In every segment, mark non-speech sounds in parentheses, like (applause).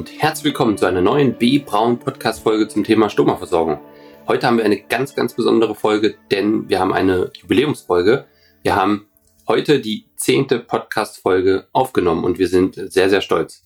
Und herzlich willkommen zu einer neuen B. Braun Podcast Folge zum Thema Stoma-Versorgung. Heute haben wir eine ganz, ganz besondere Folge, denn wir haben eine Jubiläumsfolge. Wir haben heute die zehnte Podcast-Folge aufgenommen und wir sind sehr, sehr stolz.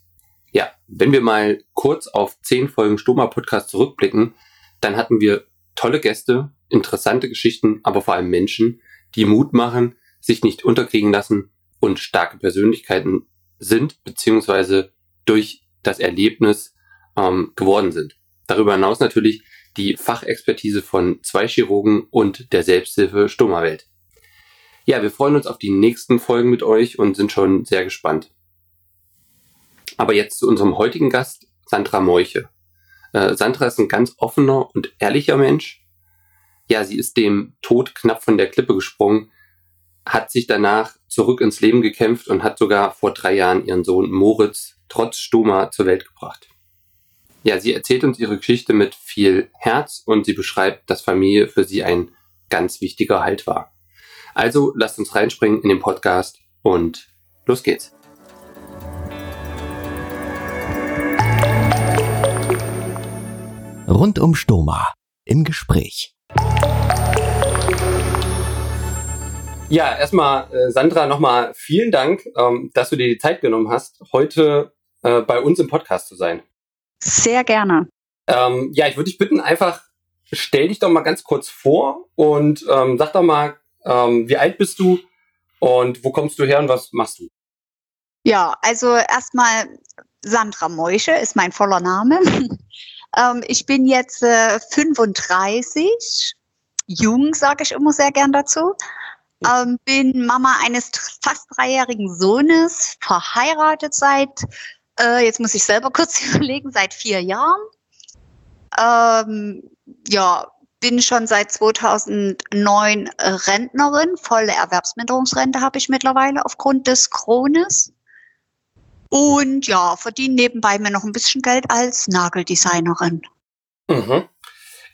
Ja, wenn wir mal kurz auf zehn Folgen Stoma-Podcast zurückblicken, dann hatten wir tolle Gäste, interessante Geschichten, aber vor allem Menschen, die Mut machen, sich nicht unterkriegen lassen und starke Persönlichkeiten sind, beziehungsweise durch das Erlebnis ähm, geworden sind. Darüber hinaus natürlich die Fachexpertise von zwei Chirurgen und der Selbsthilfe Stoma-Welt. Ja, wir freuen uns auf die nächsten Folgen mit euch und sind schon sehr gespannt. Aber jetzt zu unserem heutigen Gast, Sandra Meuche. Äh, Sandra ist ein ganz offener und ehrlicher Mensch. Ja, sie ist dem Tod knapp von der Klippe gesprungen, hat sich danach zurück ins Leben gekämpft und hat sogar vor drei Jahren ihren Sohn Moritz trotz Stoma zur Welt gebracht. Ja, sie erzählt uns ihre Geschichte mit viel Herz und sie beschreibt, dass Familie für sie ein ganz wichtiger Halt war. Also lasst uns reinspringen in den Podcast und los geht's. Rund um Stoma im Gespräch. Ja, erstmal, äh, Sandra, nochmal vielen Dank, ähm, dass du dir die Zeit genommen hast, heute äh, bei uns im Podcast zu sein. Sehr gerne. Ähm, ja, ich würde dich bitten, einfach stell dich doch mal ganz kurz vor und ähm, sag doch mal ähm, wie alt bist du und wo kommst du her und was machst du? Ja, also erstmal Sandra Meusche ist mein voller Name. (laughs) ähm, ich bin jetzt äh, 35, jung, sage ich immer sehr gern dazu. Ähm, bin Mama eines fast dreijährigen Sohnes, verheiratet seit, äh, jetzt muss ich selber (laughs) kurz überlegen, seit vier Jahren. Ähm, ja, bin schon seit 2009 Rentnerin. Volle Erwerbsminderungsrente habe ich mittlerweile aufgrund des Krones. Und ja, verdiene nebenbei mir noch ein bisschen Geld als Nageldesignerin. Mhm.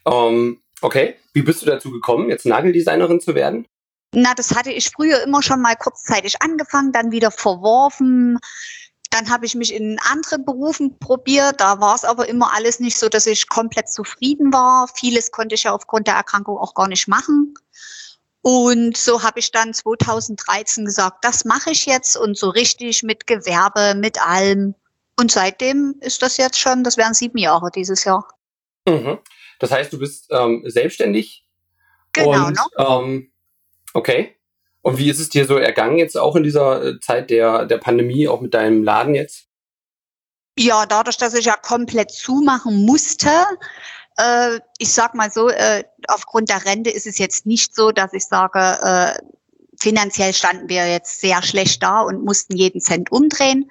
Um, ähm, okay, wie bist du dazu gekommen, jetzt Nageldesignerin zu werden? Na, das hatte ich früher immer schon mal kurzzeitig angefangen, dann wieder verworfen. Dann habe ich mich in anderen Berufen probiert. Da war es aber immer alles nicht so, dass ich komplett zufrieden war. Vieles konnte ich ja aufgrund der Erkrankung auch gar nicht machen. Und so habe ich dann 2013 gesagt, das mache ich jetzt und so richtig mit Gewerbe, mit allem. Und seitdem ist das jetzt schon, das wären sieben Jahre dieses Jahr. Mhm. Das heißt, du bist ähm, selbstständig? Genau. Und, ähm, okay. Und wie ist es dir so ergangen jetzt auch in dieser äh, Zeit der, der Pandemie, auch mit deinem Laden jetzt? Ja, dadurch, dass ich ja komplett zumachen musste, äh, ich sag mal so, äh, aufgrund der Rente ist es jetzt nicht so, dass ich sage, äh, finanziell standen wir jetzt sehr schlecht da und mussten jeden Cent umdrehen.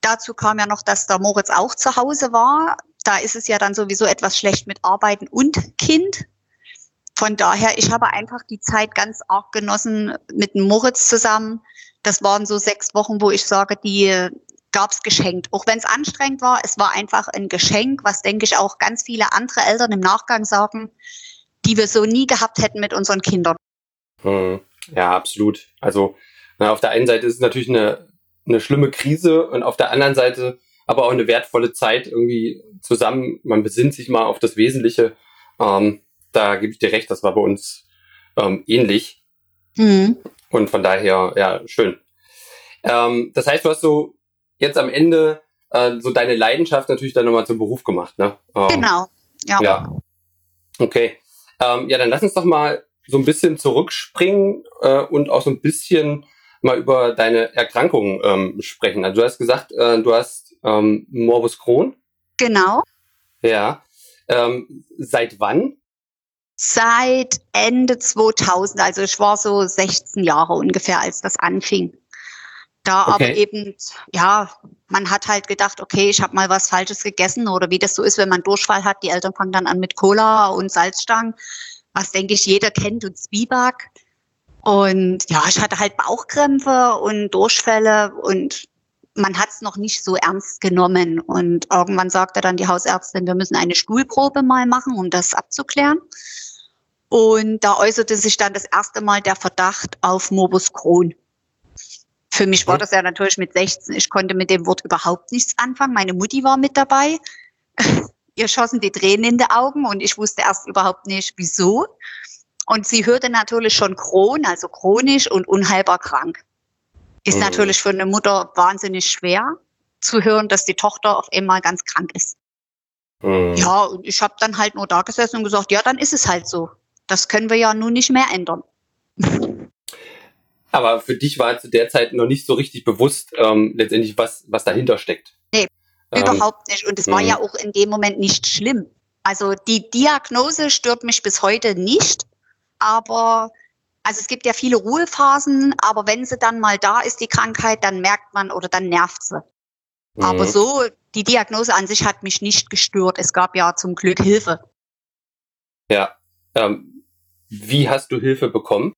Dazu kam ja noch, dass der Moritz auch zu Hause war. Da ist es ja dann sowieso etwas schlecht mit Arbeiten und Kind von daher, ich habe einfach die Zeit ganz arg genossen mit Moritz zusammen. Das waren so sechs Wochen, wo ich sage, die gab's geschenkt. Auch wenn es anstrengend war, es war einfach ein Geschenk, was denke ich auch ganz viele andere Eltern im Nachgang sagen, die wir so nie gehabt hätten mit unseren Kindern. Hm. Ja, absolut. Also na, auf der einen Seite ist es natürlich eine, eine schlimme Krise und auf der anderen Seite aber auch eine wertvolle Zeit irgendwie zusammen. Man besinnt sich mal auf das Wesentliche. Ähm, da gebe ich dir recht, das war bei uns ähm, ähnlich. Mhm. Und von daher, ja, schön. Ähm, das heißt, du hast so jetzt am Ende äh, so deine Leidenschaft natürlich dann nochmal zum Beruf gemacht, ne? Ähm, genau, ja. ja. Okay. Ähm, ja, dann lass uns doch mal so ein bisschen zurückspringen äh, und auch so ein bisschen mal über deine Erkrankung ähm, sprechen. Also du hast gesagt, äh, du hast ähm, Morbus Crohn. Genau. Ja. Ähm, seit wann? Seit Ende 2000, also ich war so 16 Jahre ungefähr, als das anfing. Da okay. aber eben, ja, man hat halt gedacht, okay, ich habe mal was Falsches gegessen oder wie das so ist, wenn man Durchfall hat. Die Eltern fangen dann an mit Cola und Salzstangen, was denke ich jeder kennt und Zwieback. Und ja, ich hatte halt Bauchkrämpfe und Durchfälle und man hat es noch nicht so ernst genommen. Und irgendwann sagte dann die Hausärztin, wir müssen eine Stuhlprobe mal machen, um das abzuklären. Und da äußerte sich dann das erste Mal der Verdacht auf Morbus Crohn. Für mich war das ja natürlich mit 16. Ich konnte mit dem Wort überhaupt nichts anfangen. Meine Mutti war mit dabei. (laughs) Ihr schossen die Tränen in die Augen und ich wusste erst überhaupt nicht, wieso. Und sie hörte natürlich schon Crohn, also chronisch und unheilbar krank. Ist mhm. natürlich für eine Mutter wahnsinnig schwer zu hören, dass die Tochter auf einmal ganz krank ist. Mhm. Ja, und ich habe dann halt nur da gesessen und gesagt, ja, dann ist es halt so. Das können wir ja nun nicht mehr ändern. (laughs) Aber für dich war zu der Zeit noch nicht so richtig bewusst, ähm, letztendlich, was, was dahinter steckt. Nee, ähm, überhaupt nicht. Und es war ja mhm. auch in dem Moment nicht schlimm. Also die Diagnose stört mich bis heute nicht, aber also es gibt ja viele Ruhephasen, aber wenn sie dann mal da ist, die Krankheit, dann merkt man oder dann nervt sie. Mhm. Aber so, die Diagnose an sich hat mich nicht gestört. Es gab ja zum Glück Hilfe. Ja. Ähm, wie hast du Hilfe bekommen?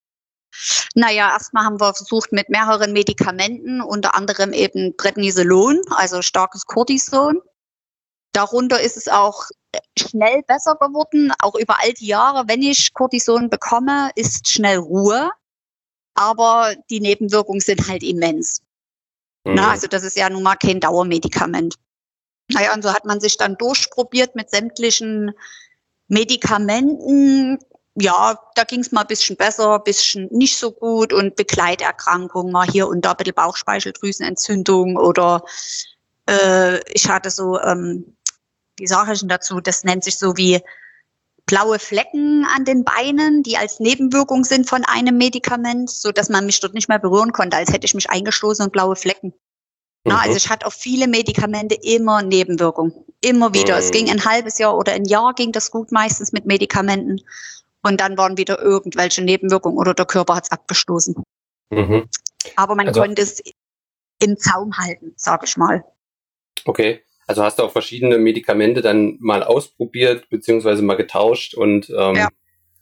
Naja, erstmal haben wir versucht mit mehreren Medikamenten, unter anderem eben Prednisolon, also starkes Cortison. Darunter ist es auch schnell besser geworden, auch über all die Jahre. Wenn ich Cortison bekomme, ist schnell Ruhe, aber die Nebenwirkungen sind halt immens. Mhm. Na, also das ist ja nun mal kein Dauermedikament. Naja, und so hat man sich dann durchprobiert mit sämtlichen Medikamenten, ja, da ging es mal ein bisschen besser, ein bisschen nicht so gut und Begleiterkrankungen, mal hier und da ein bisschen Bauchspeicheldrüsenentzündung oder äh, ich hatte so, ähm, wie sage ich denn dazu, das nennt sich so wie blaue Flecken an den Beinen, die als Nebenwirkung sind von einem Medikament, so dass man mich dort nicht mehr berühren konnte, als hätte ich mich eingestoßen und blaue Flecken. Mhm. Na, also ich hatte auf viele Medikamente immer Nebenwirkungen. Immer wieder. Mhm. Es ging ein halbes Jahr oder ein Jahr ging das gut meistens mit Medikamenten. Und dann waren wieder irgendwelche Nebenwirkungen oder der Körper hat es abgestoßen. Mhm. Aber man also, konnte es im Zaum halten, sag ich mal. Okay. Also hast du auch verschiedene Medikamente dann mal ausprobiert, beziehungsweise mal getauscht und ähm, ja.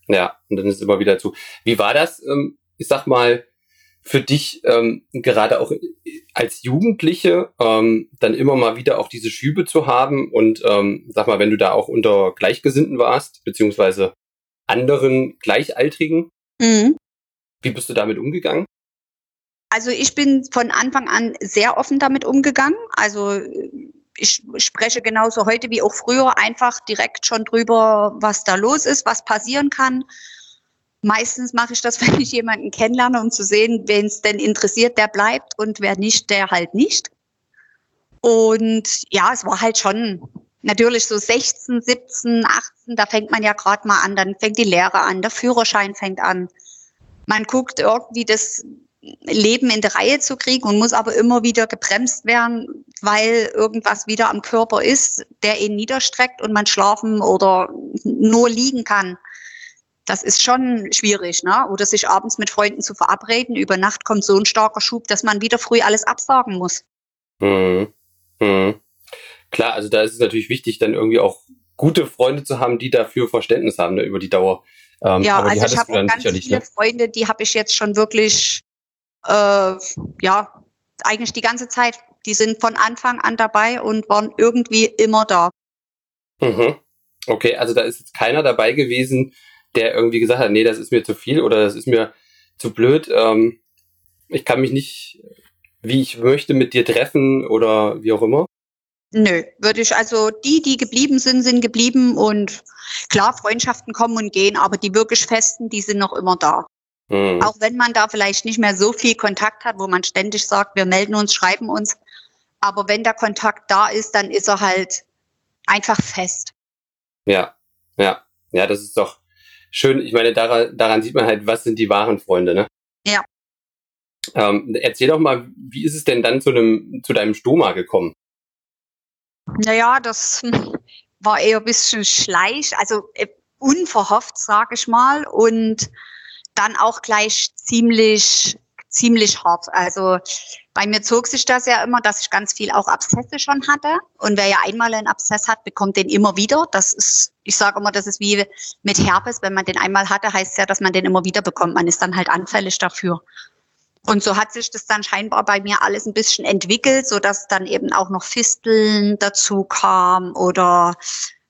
ja, und dann ist es immer wieder zu. Wie war das, ähm, ich sag mal, für dich ähm, gerade auch als Jugendliche ähm, dann immer mal wieder auch diese Schübe zu haben und ähm, sag mal, wenn du da auch unter Gleichgesinnten warst, beziehungsweise anderen Gleichaltrigen. Mhm. Wie bist du damit umgegangen? Also ich bin von Anfang an sehr offen damit umgegangen. Also ich spreche genauso heute wie auch früher einfach direkt schon drüber, was da los ist, was passieren kann. Meistens mache ich das, (laughs) wenn ich jemanden kennenlerne, um zu sehen, wen es denn interessiert, der bleibt und wer nicht, der halt nicht. Und ja, es war halt schon natürlich so 16, 17, 18, da fängt man ja gerade mal an, dann fängt die Lehre an, der Führerschein fängt an. Man guckt irgendwie das Leben in der Reihe zu kriegen und muss aber immer wieder gebremst werden, weil irgendwas wieder am Körper ist, der ihn niederstreckt und man schlafen oder nur liegen kann. Das ist schon schwierig, ne? Oder sich abends mit Freunden zu verabreden. Über Nacht kommt so ein starker Schub, dass man wieder früh alles absagen muss. Hm. Hm. Klar, also da ist es natürlich wichtig, dann irgendwie auch gute Freunde zu haben, die dafür Verständnis haben ne, über die Dauer. Ähm, ja, also ich habe ganz viele ne? Freunde, die habe ich jetzt schon wirklich, äh, ja, eigentlich die ganze Zeit. Die sind von Anfang an dabei und waren irgendwie immer da. Mhm. Okay, also da ist jetzt keiner dabei gewesen, der irgendwie gesagt hat, nee, das ist mir zu viel oder das ist mir zu blöd. Ähm, ich kann mich nicht, wie ich möchte, mit dir treffen oder wie auch immer. Nö, würde ich, also die, die geblieben sind, sind geblieben und klar, Freundschaften kommen und gehen, aber die wirklich festen, die sind noch immer da. Mhm. Auch wenn man da vielleicht nicht mehr so viel Kontakt hat, wo man ständig sagt, wir melden uns, schreiben uns. Aber wenn der Kontakt da ist, dann ist er halt einfach fest. Ja, ja, ja, das ist doch schön. Ich meine, daran, daran sieht man halt, was sind die wahren Freunde, ne? Ja. Ähm, erzähl doch mal, wie ist es denn dann zu, einem, zu deinem Stoma gekommen? Naja, das (laughs) war eher ein bisschen schleich, also äh, unverhofft, sage ich mal. Und dann auch gleich ziemlich, ziemlich hart. Also bei mir zog sich das ja immer, dass ich ganz viel auch Abszesse schon hatte. Und wer ja einmal einen Abszess hat, bekommt den immer wieder. Das ist, ich sage immer, das ist wie mit Herpes. Wenn man den einmal hatte, heißt es ja, dass man den immer wieder bekommt. Man ist dann halt anfällig dafür. Und so hat sich das dann scheinbar bei mir alles ein bisschen entwickelt, so dass dann eben auch noch Fisteln dazu kam oder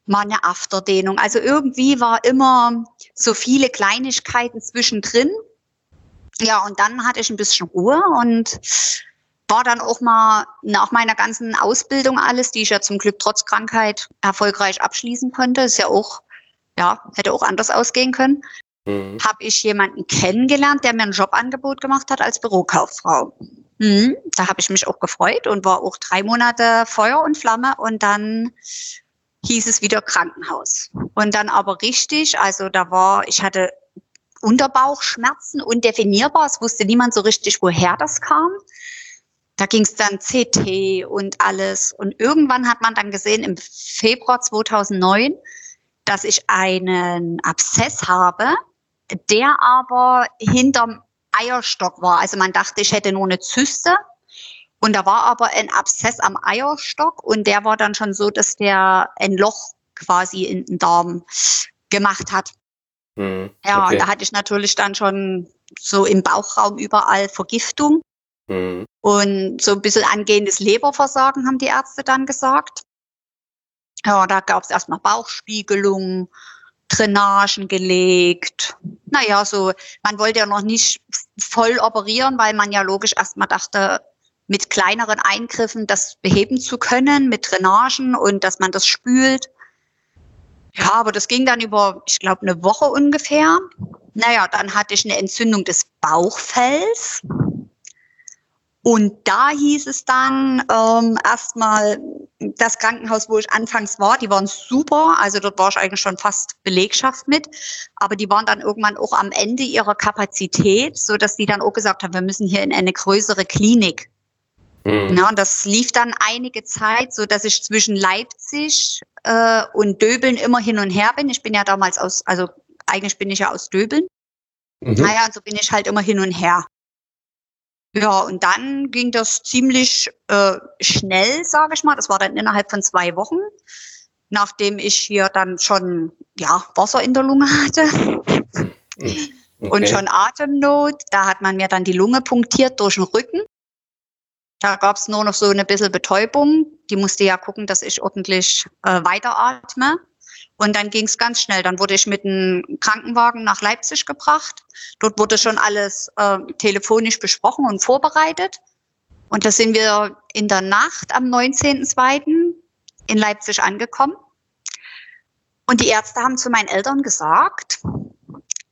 mal eine Afterdehnung. Also irgendwie war immer so viele Kleinigkeiten zwischendrin. Ja, und dann hatte ich ein bisschen Ruhe und war dann auch mal nach meiner ganzen Ausbildung alles, die ich ja zum Glück trotz Krankheit erfolgreich abschließen konnte, ist ja auch, ja, hätte auch anders ausgehen können, mhm. habe ich jemanden kennengelernt, der mir ein Jobangebot gemacht hat als Bürokauffrau. Mhm, da habe ich mich auch gefreut und war auch drei Monate Feuer und Flamme und dann hieß es wieder Krankenhaus. Und dann aber richtig, also da war, ich hatte Unterbauchschmerzen, undefinierbar. Es wusste niemand so richtig, woher das kam. Da ging es dann CT und alles. Und irgendwann hat man dann gesehen, im Februar 2009, dass ich einen Abszess habe, der aber hinterm Eierstock war. Also man dachte, ich hätte nur eine Zyste. Und da war aber ein Abszess am Eierstock und der war dann schon so, dass der ein Loch quasi in den Darm gemacht hat. Mhm. Ja, okay. und da hatte ich natürlich dann schon so im Bauchraum überall Vergiftung mhm. und so ein bisschen angehendes Leberversagen, haben die Ärzte dann gesagt. Ja, da gab es erstmal Bauchspiegelung, Drainagen gelegt. Naja, so, man wollte ja noch nicht voll operieren, weil man ja logisch erstmal dachte, mit kleineren Eingriffen das beheben zu können, mit Drainagen und dass man das spült. Ja, aber das ging dann über, ich glaube, eine Woche ungefähr. Naja, dann hatte ich eine Entzündung des Bauchfells. Und da hieß es dann ähm, erstmal, das Krankenhaus, wo ich anfangs war, die waren super. Also dort war ich eigentlich schon fast Belegschaft mit. Aber die waren dann irgendwann auch am Ende ihrer Kapazität, so dass die dann auch gesagt haben, wir müssen hier in eine größere Klinik. Mhm. Ja, und das lief dann einige Zeit, so dass ich zwischen Leipzig äh, und Döbeln immer hin und her bin. Ich bin ja damals aus, also eigentlich bin ich ja aus Döbeln. Mhm. Naja, und so bin ich halt immer hin und her. Ja, und dann ging das ziemlich äh, schnell, sage ich mal. Das war dann innerhalb von zwei Wochen, nachdem ich hier dann schon ja Wasser in der Lunge hatte okay. und schon Atemnot. Da hat man mir dann die Lunge punktiert durch den Rücken. Da gab es nur noch so eine bisschen Betäubung. Die musste ja gucken, dass ich ordentlich äh, weiteratme. Und dann ging es ganz schnell. Dann wurde ich mit einem Krankenwagen nach Leipzig gebracht. Dort wurde schon alles äh, telefonisch besprochen und vorbereitet. Und da sind wir in der Nacht am 19.02. in Leipzig angekommen. Und die Ärzte haben zu meinen Eltern gesagt,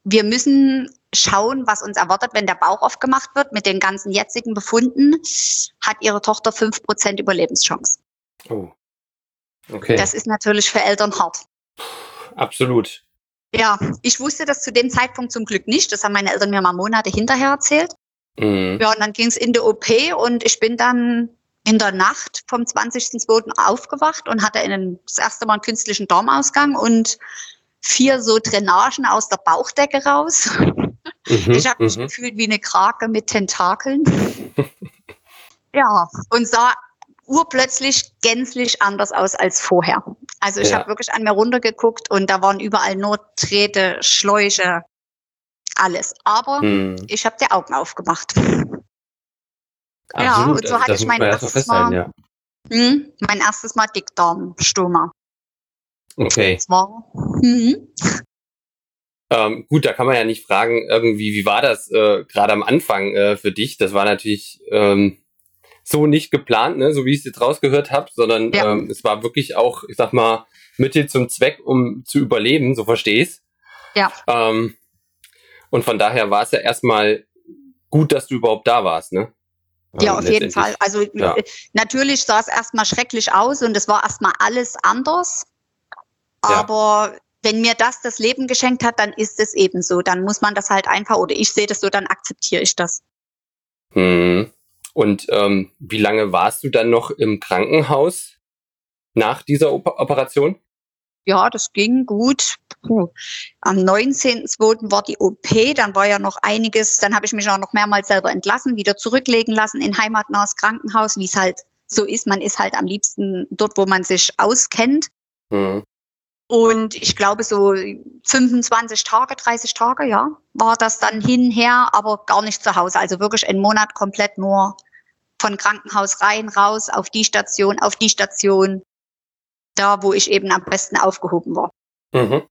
wir müssen schauen, was uns erwartet, wenn der Bauch aufgemacht wird. Mit den ganzen jetzigen Befunden hat ihre Tochter fünf Prozent Überlebenschance. Oh. Okay. Das ist natürlich für Eltern hart. Absolut. Ja, ich wusste das zu dem Zeitpunkt zum Glück nicht. Das haben meine Eltern mir mal Monate hinterher erzählt. Mhm. Ja, und dann ging es in die OP und ich bin dann in der Nacht vom 20.02. aufgewacht und hatte einen, das erste Mal einen künstlichen Darmausgang und vier so Drainagen aus der Bauchdecke raus. Mhm, ich habe mich mhm. gefühlt wie eine Krake mit Tentakeln. (laughs) ja, und sah urplötzlich gänzlich anders aus als vorher. Also ich ja. habe wirklich an mir runtergeguckt und da waren überall nur Drähte, Schläuche, alles. Aber hm. ich habe die Augen aufgemacht. Absolut. Ja, und so hatte das ich mein erstes, Mal, ja. hm, mein erstes Mal Dickdarmstoma. Okay. Das war, hm. Ähm, gut, da kann man ja nicht fragen, irgendwie, wie war das äh, gerade am Anfang äh, für dich? Das war natürlich ähm, so nicht geplant, ne, so wie ich es jetzt rausgehört habe, sondern ja. ähm, es war wirklich auch, ich sag mal, Mittel zum Zweck, um zu überleben, so verstehe ich Ja. Ähm, und von daher war es ja erstmal gut, dass du überhaupt da warst, ne? Ja, ähm, auf jeden Fall. Also ja. natürlich sah es erstmal schrecklich aus und es war erstmal alles anders. Aber ja wenn mir das das Leben geschenkt hat, dann ist es eben so. Dann muss man das halt einfach, oder ich sehe das so, dann akzeptiere ich das. Hm. Und ähm, wie lange warst du dann noch im Krankenhaus nach dieser Op Operation? ja, das ging gut. Puh. Am 19.02. war die OP, dann war ja noch einiges, dann habe ich mich auch noch mehrmals selber entlassen, wieder zurücklegen lassen in heimatnahes Krankenhaus, wie es halt so ist. Man ist halt am liebsten dort, wo man sich auskennt. Mhm. Und ich glaube, so 25 Tage, 30 Tage, ja, war das dann hinher, aber gar nicht zu Hause. Also wirklich einen Monat komplett nur von Krankenhaus rein, raus, auf die Station, auf die Station, da, wo ich eben am besten aufgehoben war. Mhm.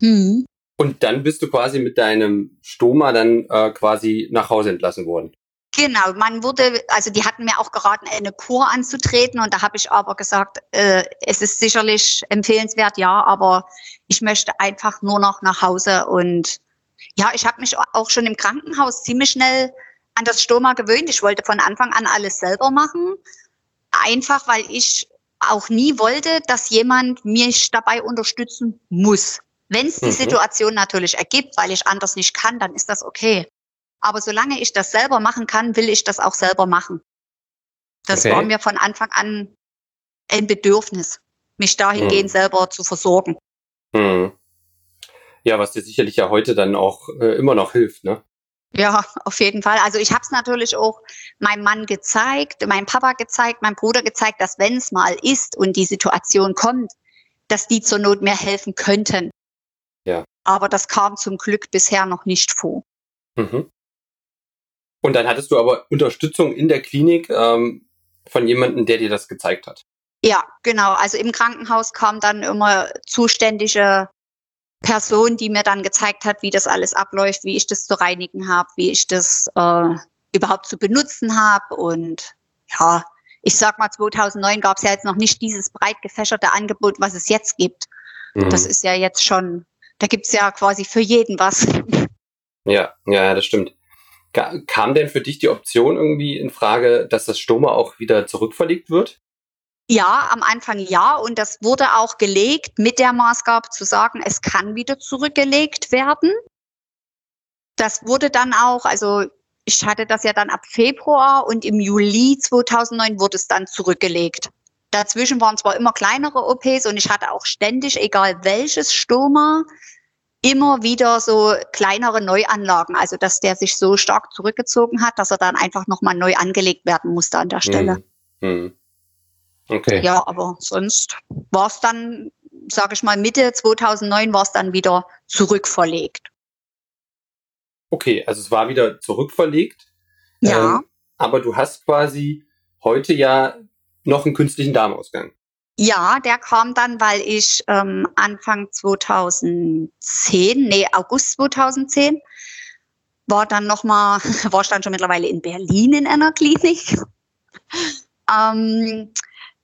Mhm. Und dann bist du quasi mit deinem Stoma dann äh, quasi nach Hause entlassen worden. Genau, man wurde, also die hatten mir auch geraten, eine Kur anzutreten und da habe ich aber gesagt, äh, es ist sicherlich empfehlenswert, ja, aber ich möchte einfach nur noch nach Hause und ja, ich habe mich auch schon im Krankenhaus ziemlich schnell an das Stoma gewöhnt. Ich wollte von Anfang an alles selber machen, einfach weil ich auch nie wollte, dass jemand mich dabei unterstützen muss. Wenn es die mhm. Situation natürlich ergibt, weil ich anders nicht kann, dann ist das okay. Aber solange ich das selber machen kann, will ich das auch selber machen. Das okay. war mir von Anfang an ein Bedürfnis, mich dahingehend hm. selber zu versorgen. Hm. Ja, was dir sicherlich ja heute dann auch äh, immer noch hilft, ne? Ja, auf jeden Fall. Also ich habe es natürlich auch meinem Mann gezeigt, meinem Papa gezeigt, meinem Bruder gezeigt, dass wenn es mal ist und die Situation kommt, dass die zur Not mir helfen könnten. Ja. Aber das kam zum Glück bisher noch nicht vor. Mhm. Und dann hattest du aber Unterstützung in der Klinik ähm, von jemandem, der dir das gezeigt hat. Ja, genau. Also im Krankenhaus kam dann immer zuständige Person, die mir dann gezeigt hat, wie das alles abläuft, wie ich das zu reinigen habe, wie ich das äh, überhaupt zu benutzen habe. Und ja, ich sag mal, 2009 gab es ja jetzt noch nicht dieses breit gefächerte Angebot, was es jetzt gibt. Mhm. Das ist ja jetzt schon, da gibt's ja quasi für jeden was. Ja, ja, das stimmt. Kam denn für dich die Option irgendwie in Frage, dass das Stoma auch wieder zurückverlegt wird? Ja, am Anfang ja. Und das wurde auch gelegt mit der Maßgabe zu sagen, es kann wieder zurückgelegt werden. Das wurde dann auch, also ich hatte das ja dann ab Februar und im Juli 2009 wurde es dann zurückgelegt. Dazwischen waren zwar immer kleinere OPs und ich hatte auch ständig, egal welches Stoma, immer wieder so kleinere Neuanlagen, also dass der sich so stark zurückgezogen hat, dass er dann einfach nochmal neu angelegt werden musste an der Stelle. Hm. Hm. Okay. Ja, aber sonst war es dann, sage ich mal, Mitte 2009 war es dann wieder zurückverlegt. Okay, also es war wieder zurückverlegt. Ja. Ähm, aber du hast quasi heute ja noch einen künstlichen Darmausgang. Ja, der kam dann, weil ich ähm, Anfang 2010, nee, August 2010, war dann nochmal, (laughs) war ich dann schon mittlerweile in Berlin in einer Klinik. (laughs) ähm,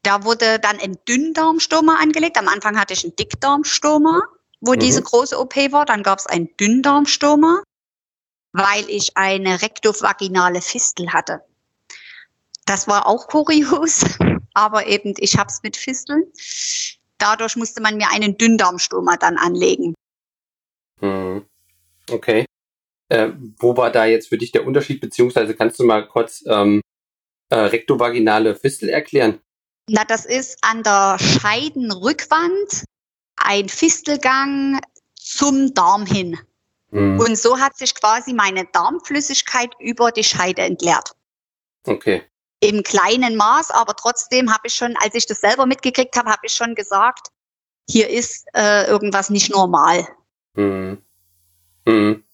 da wurde dann ein Dünndarmstoma angelegt. Am Anfang hatte ich einen Dickdarmstoma, wo mhm. diese große OP war. Dann gab es ein Dünndarmstoma, weil ich eine rektovaginale Fistel hatte. Das war auch kurios (laughs) aber eben ich habe es mit Fisteln. Dadurch musste man mir einen Dünndarmstoma dann anlegen. Hm. Okay. Äh, wo war da jetzt für dich der Unterschied, beziehungsweise kannst du mal kurz ähm, äh, rektovaginale Fistel erklären? Na, das ist an der Scheidenrückwand ein Fistelgang zum Darm hin. Hm. Und so hat sich quasi meine Darmflüssigkeit über die Scheide entleert. Okay im kleinen Maß, aber trotzdem habe ich schon, als ich das selber mitgekriegt habe, habe ich schon gesagt, hier ist äh, irgendwas nicht normal. Mhm. Mhm.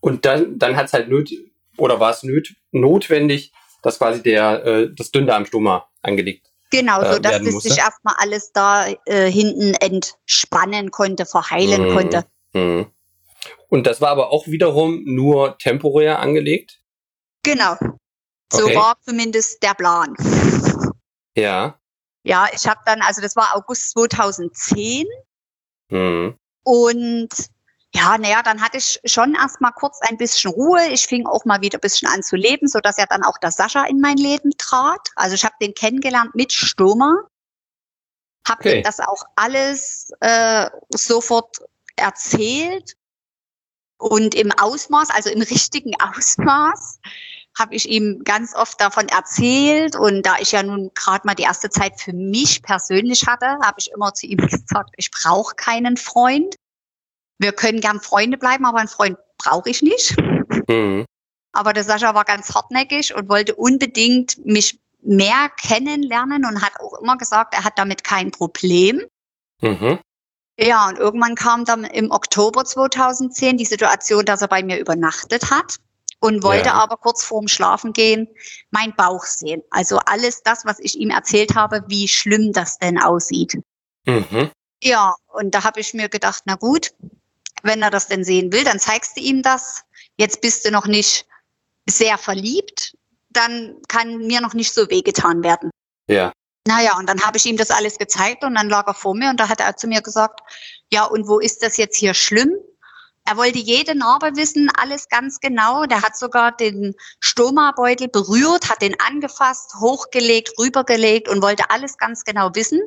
Und dann, dann hat es halt nöt oder war es nöt notwendig, dass quasi der äh, das Dünndarmstoma angelegt Genau, so äh, dass es sich erstmal alles da äh, hinten entspannen konnte, verheilen mhm. konnte. Mhm. Und das war aber auch wiederum nur temporär angelegt? Genau. So okay. war zumindest der Plan. Ja. Ja, ich habe dann, also das war August 2010. Mhm. Und ja, naja, dann hatte ich schon erstmal kurz ein bisschen Ruhe. Ich fing auch mal wieder ein bisschen an zu leben, so dass ja dann auch der Sascha in mein Leben trat. Also ich habe den kennengelernt mit Stürmer. Habe okay. ihm das auch alles äh, sofort erzählt und im Ausmaß, also im richtigen (laughs) Ausmaß habe ich ihm ganz oft davon erzählt. Und da ich ja nun gerade mal die erste Zeit für mich persönlich hatte, habe ich immer zu ihm (laughs) gesagt, ich brauche keinen Freund. Wir können gern Freunde bleiben, aber einen Freund brauche ich nicht. Mhm. Aber der Sascha war ganz hartnäckig und wollte unbedingt mich mehr kennenlernen und hat auch immer gesagt, er hat damit kein Problem. Mhm. Ja, und irgendwann kam dann im Oktober 2010 die Situation, dass er bei mir übernachtet hat und wollte ja. aber kurz vorm Schlafengehen mein Bauch sehen. Also alles das, was ich ihm erzählt habe, wie schlimm das denn aussieht. Mhm. Ja, und da habe ich mir gedacht, na gut, wenn er das denn sehen will, dann zeigst du ihm das. Jetzt bist du noch nicht sehr verliebt, dann kann mir noch nicht so wehgetan werden. Ja. Naja, und dann habe ich ihm das alles gezeigt und dann lag er vor mir und da hat er zu mir gesagt, ja, und wo ist das jetzt hier schlimm? Er wollte jede Narbe wissen, alles ganz genau. Der hat sogar den Stoma-Beutel berührt, hat den angefasst, hochgelegt, rübergelegt und wollte alles ganz genau wissen.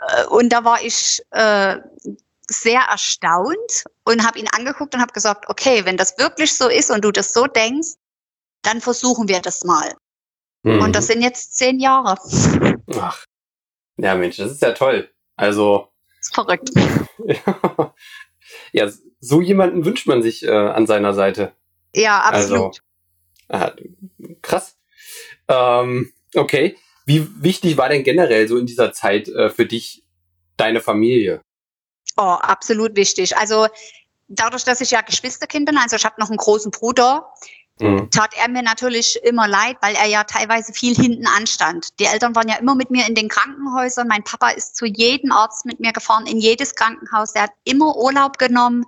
Äh, und da war ich äh, sehr erstaunt und habe ihn angeguckt und habe gesagt, okay, wenn das wirklich so ist und du das so denkst, dann versuchen wir das mal. Mhm. Und das sind jetzt zehn Jahre. Ach, ja Mensch, das ist ja toll. Also. Das ist verrückt. (laughs) ja, so jemanden wünscht man sich äh, an seiner Seite. Ja, absolut. Also, äh, krass. Ähm, okay. Wie wichtig war denn generell so in dieser Zeit äh, für dich deine Familie? Oh, absolut wichtig. Also dadurch, dass ich ja Geschwisterkind bin, also ich habe noch einen großen Bruder, mhm. tat er mir natürlich immer leid, weil er ja teilweise viel hinten anstand. Die Eltern waren ja immer mit mir in den Krankenhäusern. Mein Papa ist zu jedem Arzt mit mir gefahren, in jedes Krankenhaus. Der hat immer Urlaub genommen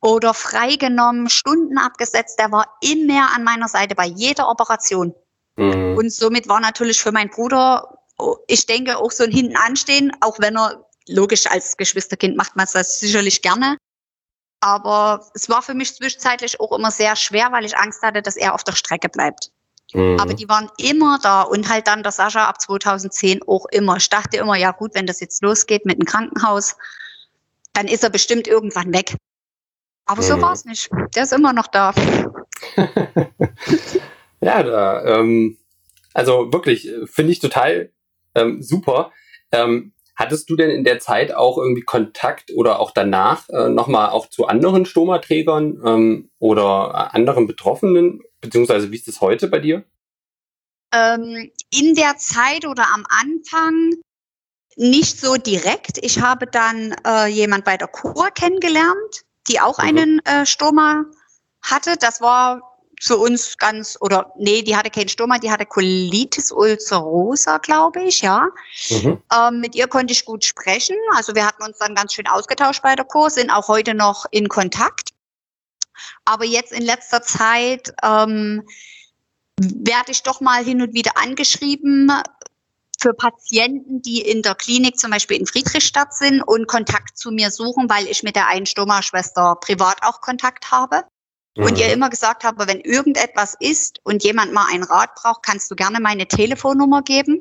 oder freigenommen, Stunden abgesetzt. Der war immer an meiner Seite bei jeder Operation. Mhm. Und somit war natürlich für meinen Bruder, ich denke, auch so ein Hintenanstehen, auch wenn er logisch als Geschwisterkind macht man das sicherlich gerne. Aber es war für mich zwischenzeitlich auch immer sehr schwer, weil ich Angst hatte, dass er auf der Strecke bleibt. Mhm. Aber die waren immer da und halt dann der Sascha ab 2010 auch immer. Ich dachte immer, ja gut, wenn das jetzt losgeht mit dem Krankenhaus, dann ist er bestimmt irgendwann weg. Aber mhm. so war es nicht. Der ist immer noch da. (laughs) ja, da, ähm, also wirklich, äh, finde ich total ähm, super. Ähm, hattest du denn in der Zeit auch irgendwie Kontakt oder auch danach äh, nochmal auch zu anderen Stomaträgern ähm, oder anderen Betroffenen? Beziehungsweise wie ist das heute bei dir? Ähm, in der Zeit oder am Anfang nicht so direkt. Ich habe dann äh, jemand bei der Kur kennengelernt, die auch mhm. einen äh, Stoma hatte. Das war für uns ganz, oder nee, die hatte keinen Stoma, die hatte Colitis ulcerosa, glaube ich, ja. Mhm. Ähm, mit ihr konnte ich gut sprechen. Also wir hatten uns dann ganz schön ausgetauscht bei der Kurs, sind auch heute noch in Kontakt. Aber jetzt in letzter Zeit ähm, werde ich doch mal hin und wieder angeschrieben für Patienten, die in der Klinik zum Beispiel in Friedrichstadt sind und Kontakt zu mir suchen, weil ich mit der einen Stoma-Schwester privat auch Kontakt habe. Und ihr mhm. immer gesagt habe, wenn irgendetwas ist und jemand mal einen Rat braucht, kannst du gerne meine Telefonnummer geben,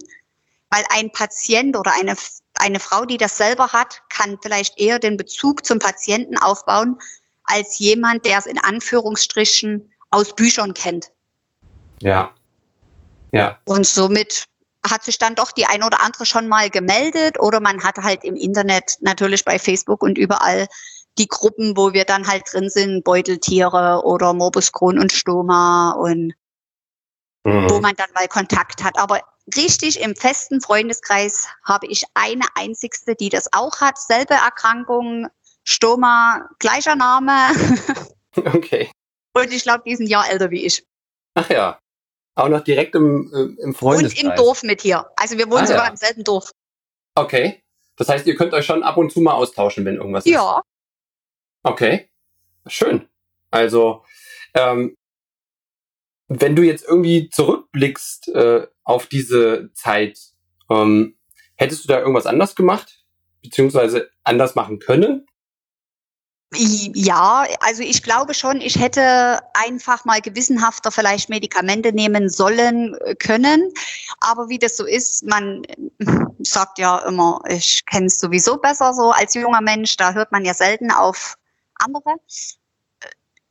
weil ein Patient oder eine, eine Frau, die das selber hat, kann vielleicht eher den Bezug zum Patienten aufbauen, als jemand, der es in Anführungsstrichen aus Büchern kennt. Ja. Ja. Und somit hat sich dann doch die ein oder andere schon mal gemeldet oder man hat halt im Internet natürlich bei Facebook und überall die Gruppen, wo wir dann halt drin sind, Beuteltiere oder Morbus Crohn und Stoma und mhm. wo man dann mal Kontakt hat. Aber richtig im festen Freundeskreis habe ich eine einzigste, die das auch hat. Selbe Erkrankung, Stoma, gleicher Name. (laughs) Okay. Und ich glaube, die ist ein Jahr älter wie ich. Ach ja. Auch noch direkt im, im Freundeskreis. Und im Dorf mit hier. Also wir wohnen ah, sogar ja. im selben Dorf. Okay. Das heißt, ihr könnt euch schon ab und zu mal austauschen, wenn irgendwas ja. ist. Ja, Okay, schön. Also, ähm, wenn du jetzt irgendwie zurückblickst äh, auf diese Zeit, ähm, hättest du da irgendwas anders gemacht, beziehungsweise anders machen können? Ja, also ich glaube schon, ich hätte einfach mal gewissenhafter vielleicht Medikamente nehmen sollen äh, können. Aber wie das so ist, man sagt ja immer, ich kenne es sowieso besser so als junger Mensch, da hört man ja selten auf andere.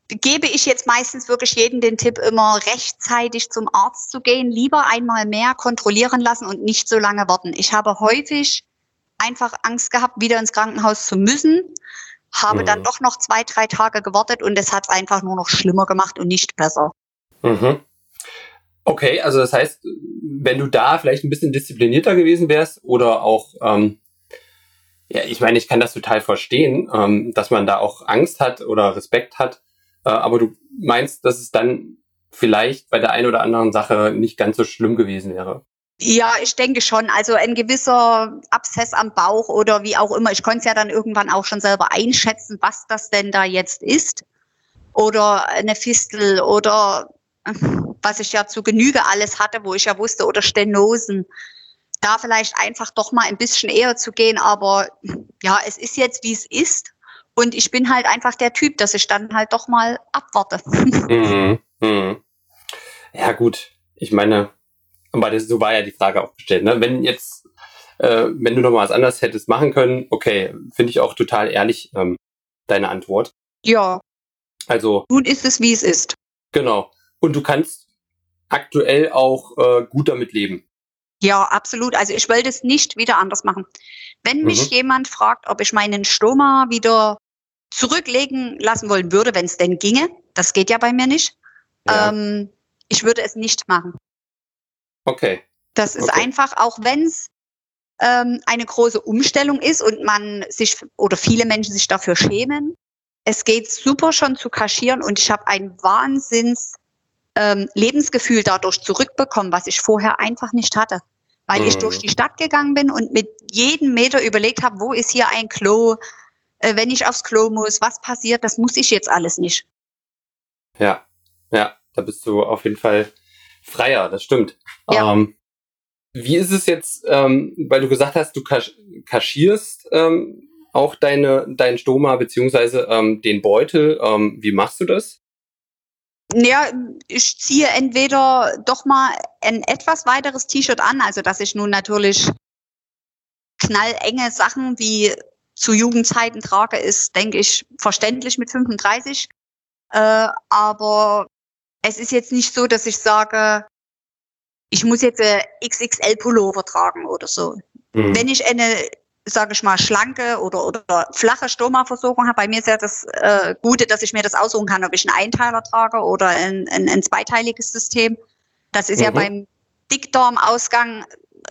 gebe ich jetzt meistens wirklich jedem den Tipp, immer rechtzeitig zum Arzt zu gehen. Lieber einmal mehr kontrollieren lassen und nicht so lange warten. Ich habe häufig einfach Angst gehabt, wieder ins Krankenhaus zu müssen, habe mhm. dann doch noch zwei, drei Tage gewartet und es hat es einfach nur noch schlimmer gemacht und nicht besser. Mhm. Okay, also das heißt, wenn du da vielleicht ein bisschen disziplinierter gewesen wärst oder auch, ähm, ja, ich meine, ich kann das total verstehen, ähm, dass man da auch Angst hat oder Respekt hat, äh, aber du meinst, dass es dann vielleicht bei der einen oder anderen Sache nicht ganz so schlimm gewesen wäre. Ja, ich denke schon. Also ein gewisser Abszess am Bauch oder wie auch immer. Ich konnte es ja dann irgendwann auch schon selber einschätzen, was das denn da jetzt ist. Oder eine Fistel oder was ich ja zu Genüge alles hatte, wo ich ja wusste, oder Stenosen. Da vielleicht einfach doch mal ein bisschen eher zu gehen. Aber ja, es ist jetzt, wie es ist. Und ich bin halt einfach der Typ, dass ich dann halt doch mal abwarte. (laughs) Mhm. Mhm. Ja, gut. Ich meine, aber das, so war ja die Frage auch gestellt. Ne? Wenn jetzt, äh, wenn du noch mal was anderes hättest machen können, okay, finde ich auch total ehrlich ähm, deine Antwort. Ja. Also. Nun ist es, wie es ist. Genau. Und du kannst aktuell auch äh, gut damit leben. Ja, absolut. Also ich wollte es nicht wieder anders machen. Wenn mich mhm. jemand fragt, ob ich meinen Stoma wieder zurücklegen lassen wollen würde, wenn es denn ginge, das geht ja bei mir nicht, ja. ähm, ich würde es nicht machen. Okay. Das ist okay. einfach, auch wenn es ähm, eine große Umstellung ist und man sich oder viele Menschen sich dafür schämen. Es geht super schon zu kaschieren und ich habe ein Wahnsinns ähm, Lebensgefühl dadurch zurückbekommen, was ich vorher einfach nicht hatte. Weil mhm. ich durch die Stadt gegangen bin und mit jedem Meter überlegt habe, wo ist hier ein Klo, äh, wenn ich aufs Klo muss, was passiert, das muss ich jetzt alles nicht. Ja, ja, da bist du auf jeden Fall freier, das stimmt. Ja. Ähm, wie ist es jetzt, ähm, weil du gesagt hast, du kasch kaschierst ähm, auch deine, dein Stoma beziehungsweise ähm, den Beutel. Ähm, wie machst du das? Ja, ich ziehe entweder doch mal ein etwas weiteres T-Shirt an, also dass ich nun natürlich knallenge Sachen wie zu Jugendzeiten trage, ist, denke ich, verständlich mit 35. Äh, aber es ist jetzt nicht so, dass ich sage, ich muss jetzt äh, XXL Pullover tragen oder so. Mhm. Wenn ich eine, sage ich mal, schlanke oder, oder flache Stoma-Versorgung habe, bei mir ist ja das äh, Gute, dass ich mir das aussuchen kann, ob ich einen Einteiler trage oder ein, ein, ein zweiteiliges System. Das ist mhm. ja beim Dickdarmausgang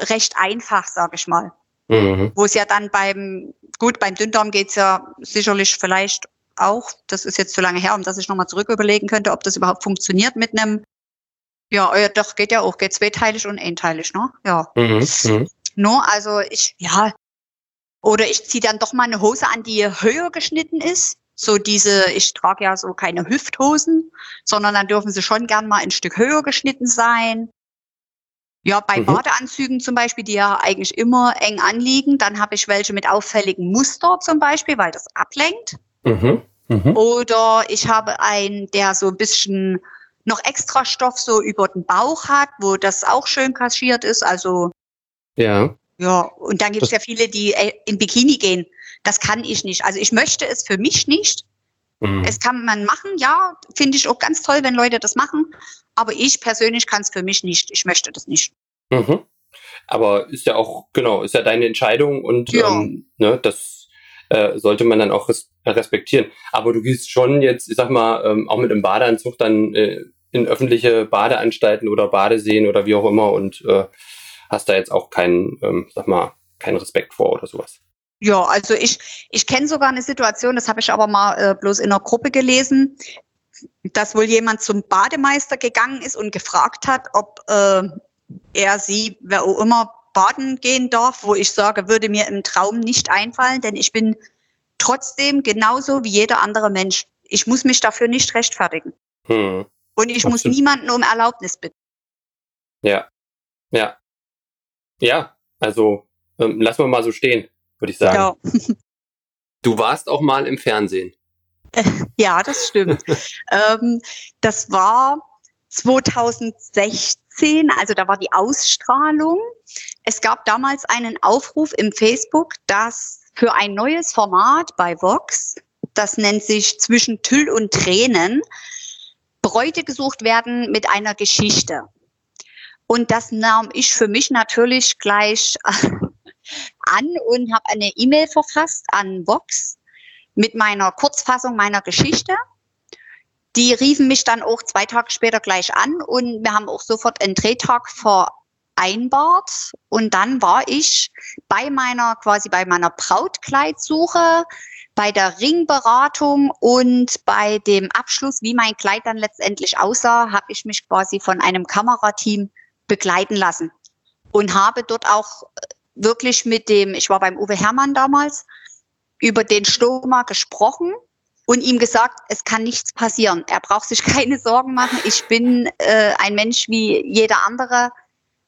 recht einfach, sage ich mal. Mhm. Wo es ja dann beim, gut, beim Dünndarm geht's ja sicherlich vielleicht auch, das ist jetzt zu lange her, um dass ich nochmal zurück überlegen könnte, ob das überhaupt funktioniert mit einem, ja, ja doch, geht ja auch, geht zweiteilig und einteilig, ne? Ja. Mhm, mhm. No, also ich, ja, oder ich ziehe dann doch mal eine Hose an, die höher geschnitten ist. So diese, ich trage ja so keine Hüfthosen, sondern dann dürfen sie schon gern mal ein Stück höher geschnitten sein. Ja, bei mhm. Badeanzügen zum Beispiel, die ja eigentlich immer eng anliegen, dann habe ich welche mit auffälligen Muster zum Beispiel, weil das ablenkt. Mhm. Mhm. Oder ich habe einen, der so ein bisschen noch extra Stoff so über den Bauch hat, wo das auch schön kaschiert ist. Also ja. Ja, und dann gibt es ja viele, die äh, in Bikini gehen. Das kann ich nicht. Also ich möchte es für mich nicht. Mhm. Es kann man machen, ja, finde ich auch ganz toll, wenn Leute das machen. Aber ich persönlich kann es für mich nicht. Ich möchte das nicht. Mhm. Aber ist ja auch, genau, ist ja deine Entscheidung und ja. ähm, ne, das äh, sollte man dann auch res respektieren. Aber du gehst schon jetzt, ich sag mal, ähm, auch mit dem Badeanzug dann äh, in öffentliche Badeanstalten oder Badeseen oder wie auch immer und äh, hast da jetzt auch keinen, ähm, sag mal, keinen Respekt vor oder sowas. Ja, also ich, ich kenne sogar eine Situation, das habe ich aber mal äh, bloß in einer Gruppe gelesen, dass wohl jemand zum Bademeister gegangen ist und gefragt hat, ob äh, er sie, wer auch immer, baden gehen darf, wo ich sage, würde mir im Traum nicht einfallen, denn ich bin trotzdem genauso wie jeder andere Mensch. Ich muss mich dafür nicht rechtfertigen. Hm. Und ich Absolut. muss niemanden um Erlaubnis bitten. Ja, ja. Ja, also ähm, lassen wir mal so stehen, würde ich sagen. Ja. du warst auch mal im Fernsehen. (laughs) Ja, das stimmt. (laughs) ähm, das war 2016 2017, also da war die Ausstrahlung. Es gab damals einen Aufruf im Facebook, dass für ein neues Format bei Vox das nennt sich zwischen Tüll und Tränen, Bräute gesucht werden mit einer Geschichte. Und das nahm ich für mich natürlich gleich (laughs) an und habe eine E-Mail verfasst an Vox mit meiner Kurzfassung meiner Geschichte. Die riefen mich dann auch zwei Tage später gleich an und wir haben auch sofort einen Drehtag vereinbart. Und dann war ich bei meiner, quasi bei meiner Brautkleidsuche, bei der Ringberatung und bei dem Abschluss, wie mein Kleid dann letztendlich aussah, habe ich mich quasi von einem Kamerateam begleiten lassen und habe dort auch wirklich mit dem, ich war beim Uwe Hermann damals, über den Stoma gesprochen und ihm gesagt, es kann nichts passieren. Er braucht sich (laughs) keine Sorgen machen. Ich bin äh, ein Mensch wie jeder andere.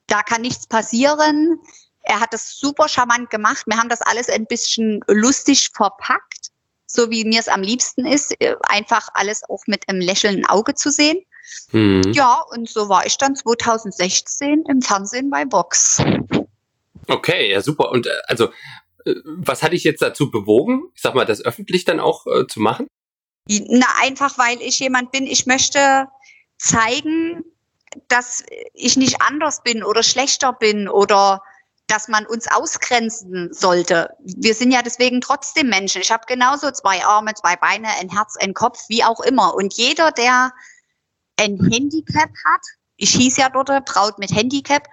Da kann nichts passieren. Er hat das super charmant gemacht. Wir haben das alles ein bisschen lustig verpackt, so wie mir es am liebsten ist. Äh, einfach alles auch mit einem lächelnden Auge zu sehen. Mhm. Ja, und so war ich dann 2016 im Fernsehen bei Vox. Okay, ja super. Und äh, also, äh, was hat dich jetzt dazu bewogen, ich sag mal, das öffentlich dann auch äh, zu machen? Na, einfach weil ich jemand bin, ich möchte zeigen, dass ich nicht anders bin oder schlechter bin oder dass man uns ausgrenzen sollte. Wir sind ja deswegen trotzdem Menschen. Ich habe genauso zwei Arme, zwei Beine, ein Herz, ein Kopf, wie auch immer. Und jeder, der ein Handicap hat, ich hieß ja dort Braut mit Handicap,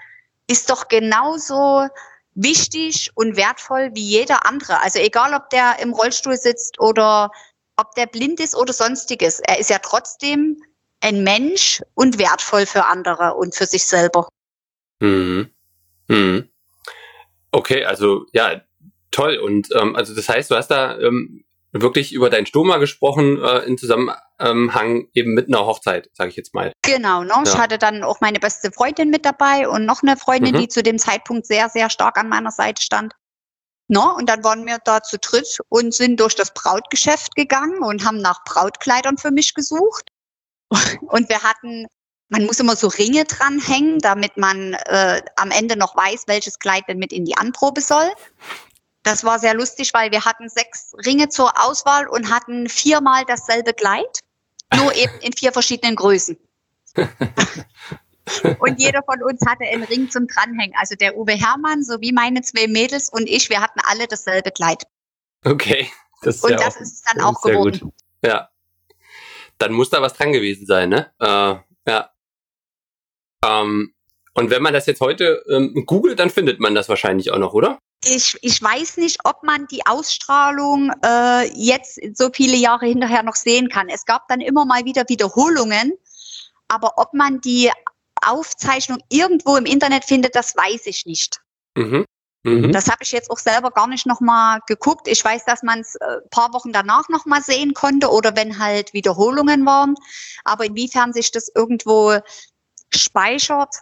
ist doch genauso wichtig und wertvoll wie jeder andere. Also egal, ob der im Rollstuhl sitzt oder ob der blind ist oder sonstiges. Er ist ja trotzdem ein Mensch und wertvoll für andere und für sich selber. Hm. Hm. Okay, also ja, toll. Und ähm, also das heißt, du hast da ähm, wirklich über dein Stoma gesprochen äh, in Zusammenhang eben mit einer Hochzeit, sage ich jetzt mal. Genau, ne? Ja. ich hatte dann auch meine beste Freundin mit dabei und noch eine Freundin, mhm. die zu dem Zeitpunkt sehr, sehr stark an meiner Seite stand. No, und dann waren wir da zu dritt und sind durch das Brautgeschäft gegangen und haben nach Brautkleidern für mich gesucht. (laughs) Und wir hatten, man muss immer so Ringe dranhängen, damit man äh, am Ende noch weiß, welches Kleid denn mit in die Anprobe soll. Das war sehr lustig, weil wir hatten sechs Ringe zur Auswahl und hatten viermal dasselbe Kleid, nur (laughs) eben in vier verschiedenen Größen. und jeder von uns hatte einen Ring zum Dranhängen. Also der Uwe Hermann sowie meine zwei Mädels und ich, wir hatten alle dasselbe Kleid. Okay. Das ist und ja das auch, ist dann auch geworden. Gut. Ja. Dann muss da was dran gewesen sein, ne? Äh, ja. Ähm, und wenn man das jetzt heute ähm, googelt, dann findet man das wahrscheinlich auch noch, oder? Ich, ich weiß nicht, ob man die Ausstrahlung äh, jetzt so viele Jahre hinterher noch sehen kann. Es gab dann immer mal wieder Wiederholungen, aber ob man die Aufzeichnung irgendwo im Internet findet, das weiß ich nicht. Mhm. Mhm. Das habe ich jetzt auch selber gar nicht nochmal geguckt. Ich weiß, dass man es äh, paar Wochen danach nochmal sehen konnte oder wenn halt Wiederholungen waren. Aber inwiefern sich das irgendwo speichert,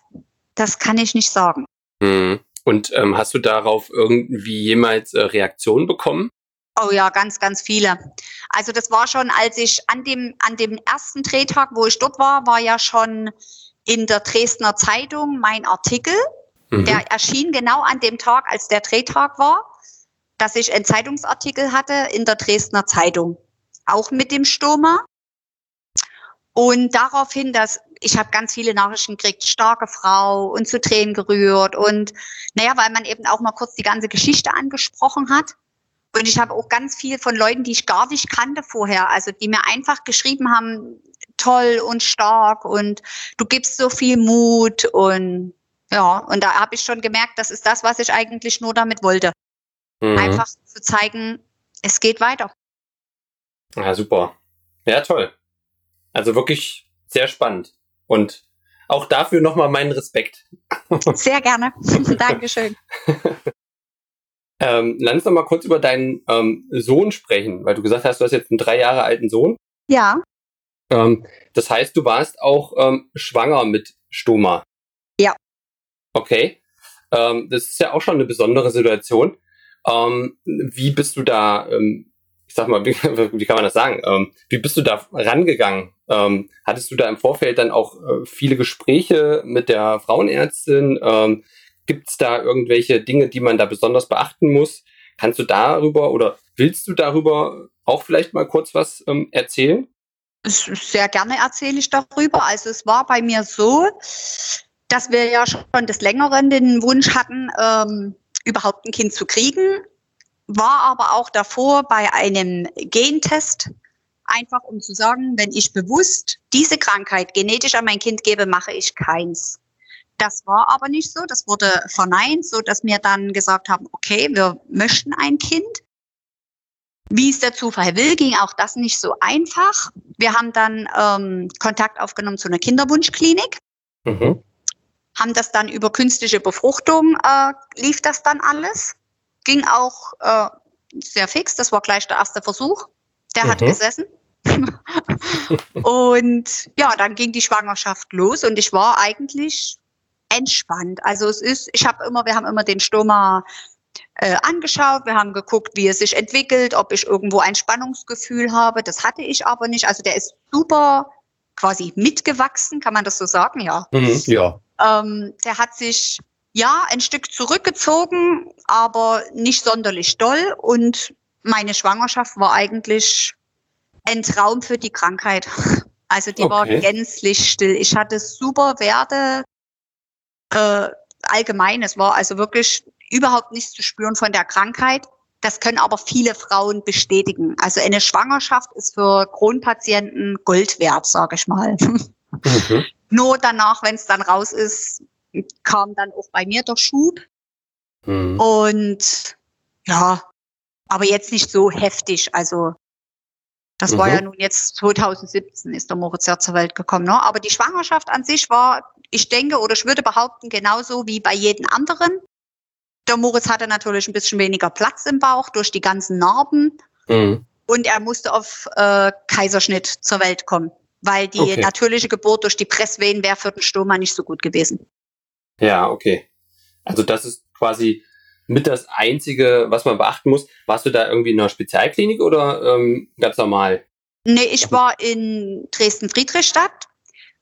das kann ich nicht sagen. Mhm. Und ähm, hast du darauf irgendwie jemals äh, Reaktionen bekommen? Oh ja, ganz, ganz viele. Also das war schon, als ich an dem, an dem ersten Drehtag, wo ich dort war, war ja schon in der Dresdner Zeitung mein Artikel. Mhm. Der erschien genau an dem Tag, als der Drehtag war, dass ich einen Zeitungsartikel hatte in der Dresdner Zeitung. Auch mit dem Stürmer. Und daraufhin, dass ich habe ganz viele Nachrichten gekriegt, starke Frau und zu Tränen gerührt und naja, weil man eben auch mal kurz die ganze Geschichte angesprochen hat. Und ich habe auch ganz viel von Leuten, die ich gar nicht kannte vorher, also die mir einfach geschrieben haben, toll und stark und du gibst so viel Mut und ja, und da habe ich schon gemerkt, das ist das, was ich eigentlich nur damit wollte. Mhm. Einfach zu zeigen, es geht weiter. Ja, super. Ja, toll. Also wirklich sehr spannend. Und auch dafür nochmal meinen Respekt. (laughs) Sehr gerne. (laughs) Dankeschön. (laughs) ähm, lass uns noch mal kurz über deinen ähm, Sohn sprechen, weil du gesagt hast, du hast jetzt einen drei Jahre alten Sohn. Ja. Ähm, das heißt, du warst auch ähm, schwanger mit Stoma. Ja. Okay. Ähm, das ist ja auch schon eine besondere Situation. Ähm, wie bist du da ich sag mal, (laughs) wie, wie kann man das sagen? Ähm, wie bist du da rangegangen? Ähm, hattest du da im Vorfeld dann auch äh, viele Gespräche mit der Frauenärztin? Ähm, Gibt es da irgendwelche Dinge, die man da besonders beachten muss? Kannst du darüber oder willst du darüber auch vielleicht mal kurz was ähm, erzählen? Sehr gerne erzähle ich darüber. Also es war bei mir so, dass wir ja schon des Längeren den Wunsch hatten, ähm, überhaupt ein Kind zu kriegen, war aber auch davor bei einem Gentest, einfach um zu sagen, wenn ich bewusst diese Krankheit genetisch an mein Kind gebe, mache ich keins. Das war aber nicht so, das wurde verneint, so dass wir dann gesagt haben, okay, wir möchten ein Kind. Wie es der Zufall will, ging auch das nicht so einfach. Wir haben dann ähm, Kontakt aufgenommen zu einer Kinderwunschklinik. Mhm haben das dann über künstliche Befruchtung, äh, lief das dann alles. Ging auch äh, sehr fix, das war gleich der erste Versuch. Der mhm. hat gesessen. (laughs) und ja, dann ging die Schwangerschaft los und ich war eigentlich entspannt. Also es ist, ich habe immer, wir haben immer den Stoma äh, angeschaut, wir haben geguckt, wie es sich entwickelt, ob ich irgendwo ein Spannungsgefühl habe. Das hatte ich aber nicht. Also der ist super quasi mitgewachsen, kann man das so sagen? Ja. Mhm, ja. Ähm, der hat sich ja ein Stück zurückgezogen, aber nicht sonderlich doll. Und meine Schwangerschaft war eigentlich ein Traum für die Krankheit. (laughs) Also die okay. war gänzlich still. Ich hatte super Werte äh, allgemein. Es war also wirklich überhaupt nichts zu spüren von der Krankheit. Das können aber viele Frauen bestätigen. Also eine Schwangerschaft ist für Kronpatienten Gold wert, sage ich mal. (laughs) Mhm. Nur danach, wenn es dann raus ist, kam dann auch bei mir der Schub. Mhm. Und ja, aber jetzt nicht so heftig. Also das mhm. war ja nun jetzt 2017 ist der Moritz ja zur Welt gekommen. Ne? Aber die Schwangerschaft an sich war, ich denke oder ich würde behaupten, genauso wie bei jedem anderen. Der Moritz hatte natürlich ein bisschen weniger Platz im Bauch durch die ganzen Narben. Mhm. Und er musste auf äh, Kaiserschnitt zur Welt kommen, weil die okay. natürliche Geburt durch die Presswehen wäre für den Stoma nicht so gut gewesen. Ja, okay. Also das ist quasi mit das Einzige, was man beachten muss. Warst du da irgendwie in einer Spezialklinik oder ähm, ganz normal? Nee, ich war in Dresden-Friedrichstadt,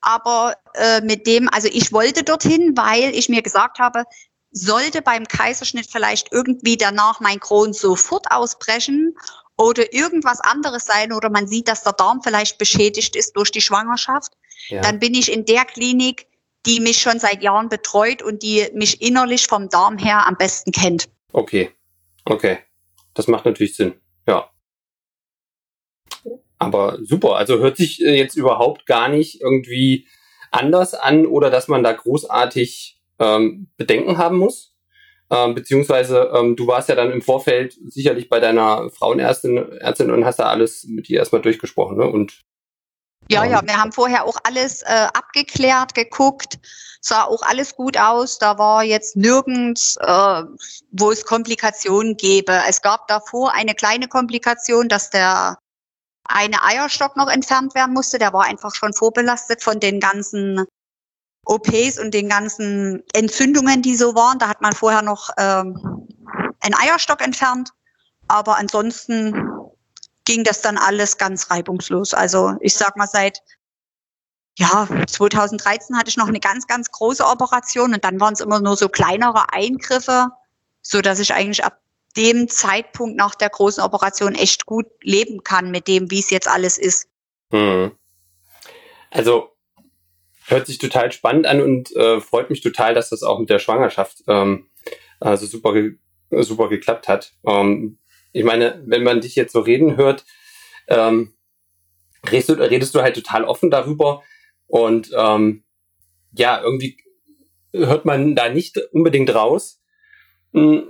aber äh, mit dem, also ich wollte dorthin, weil ich mir gesagt habe, sollte beim Kaiserschnitt vielleicht irgendwie danach mein Kron sofort ausbrechen oder irgendwas anderes sein oder man sieht, dass der Darm vielleicht beschädigt ist durch die Schwangerschaft, ja. dann bin ich in der Klinik, die mich schon seit Jahren betreut und die mich innerlich vom Darm her am besten kennt. Okay, okay. Das macht natürlich Sinn. Ja. Aber super, also hört sich äh, jetzt überhaupt gar nicht irgendwie anders an oder dass man da großartig ähm, Bedenken haben muss. Ähm, beziehungsweise ähm, du warst ja dann im Vorfeld sicherlich bei deiner Frauenärztin Ärztin und hast da alles mit ihr erstmal durchgesprochen, ne? Und ja, ja, wir haben vorher auch alles äh, abgeklärt, geguckt, sah auch alles gut aus. Da war jetzt nirgends, äh, wo es Komplikationen gäbe. Es gab davor eine kleine Komplikation, dass der eine Eierstock noch entfernt werden musste. Der war einfach schon vorbelastet von den ganzen OPs und den ganzen Entzündungen, die so waren. Da hat man vorher noch ähm, einen Eierstock entfernt. Aber ansonsten ging das dann alles ganz reibungslos. Also ich sag mal, seit ja, 2013 hatte ich noch eine ganz, ganz große Operation und dann waren es immer nur so kleinere Eingriffe, so dass ich eigentlich ab dem Zeitpunkt nach der großen Operation echt gut leben kann mit dem, wie es jetzt alles ist. Hm. Also hört sich total spannend an und äh, freut mich total, dass das auch mit der Schwangerschaft ähm, also super, super geklappt hat. Ähm, ich meine, wenn man dich jetzt so reden hört, ähm, redest, du, redest du halt total offen darüber und ähm, ja, irgendwie hört man da nicht unbedingt raus, hm,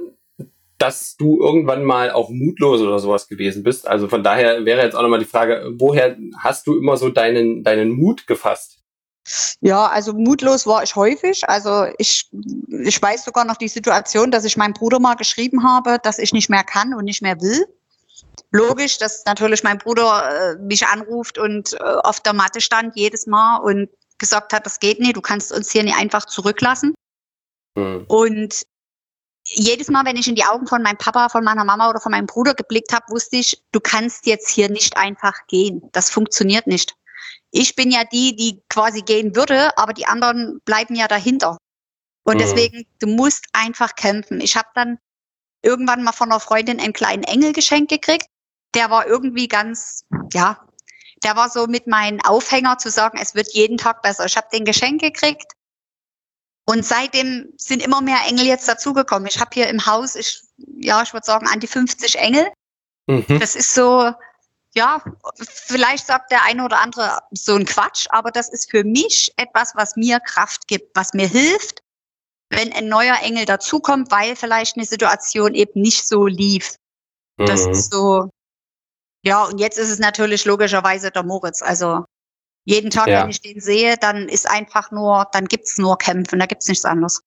dass du irgendwann mal auch mutlos oder sowas gewesen bist. Also von daher wäre jetzt auch nochmal die Frage, woher hast du immer so deinen, deinen Mut gefasst? Ja, also mutlos war ich häufig. Also ich, ich weiß sogar noch die Situation, dass ich meinem Bruder mal geschrieben habe, dass ich nicht mehr kann und nicht mehr will. Logisch, dass natürlich mein Bruder äh, mich anruft und äh, auf der Matte stand jedes Mal und gesagt hat, das geht nicht, du kannst uns hier nicht einfach zurücklassen. Mhm. Und jedes Mal, wenn ich in die Augen von meinem Papa, von meiner Mama oder von meinem Bruder geblickt habe, wusste ich, du kannst jetzt hier nicht einfach gehen. Das funktioniert nicht ich bin ja die, die quasi gehen würde, aber die anderen bleiben ja dahinter. Und mhm. deswegen, du musst einfach kämpfen. Ich habe dann irgendwann mal von einer Freundin einen kleinen Engel geschenkt gekriegt. der war irgendwie ganz, ja, der war so mit meinem Aufhänger zu sagen, es wird jeden Tag besser. Ich habe den Geschenk gekriegt und seitdem sind immer mehr Engel jetzt dazugekommen. Ich habe hier im Haus, ich, ja, ich würde sagen, an die 50 Engel. Mhm. Das ist so, ja, vielleicht sagt der eine oder andere so ein Quatsch, aber das ist für mich etwas, was mir Kraft gibt, was mir hilft, wenn ein neuer Engel dazukommt, weil vielleicht eine Situation eben nicht so lief. Mhm. Das ist so, ja, und jetzt ist es natürlich logischerweise der Moritz. Also jeden Tag, ja. wenn ich den sehe, dann ist einfach nur, dann gibt's nur Kämpfen, da gibt's nichts anderes.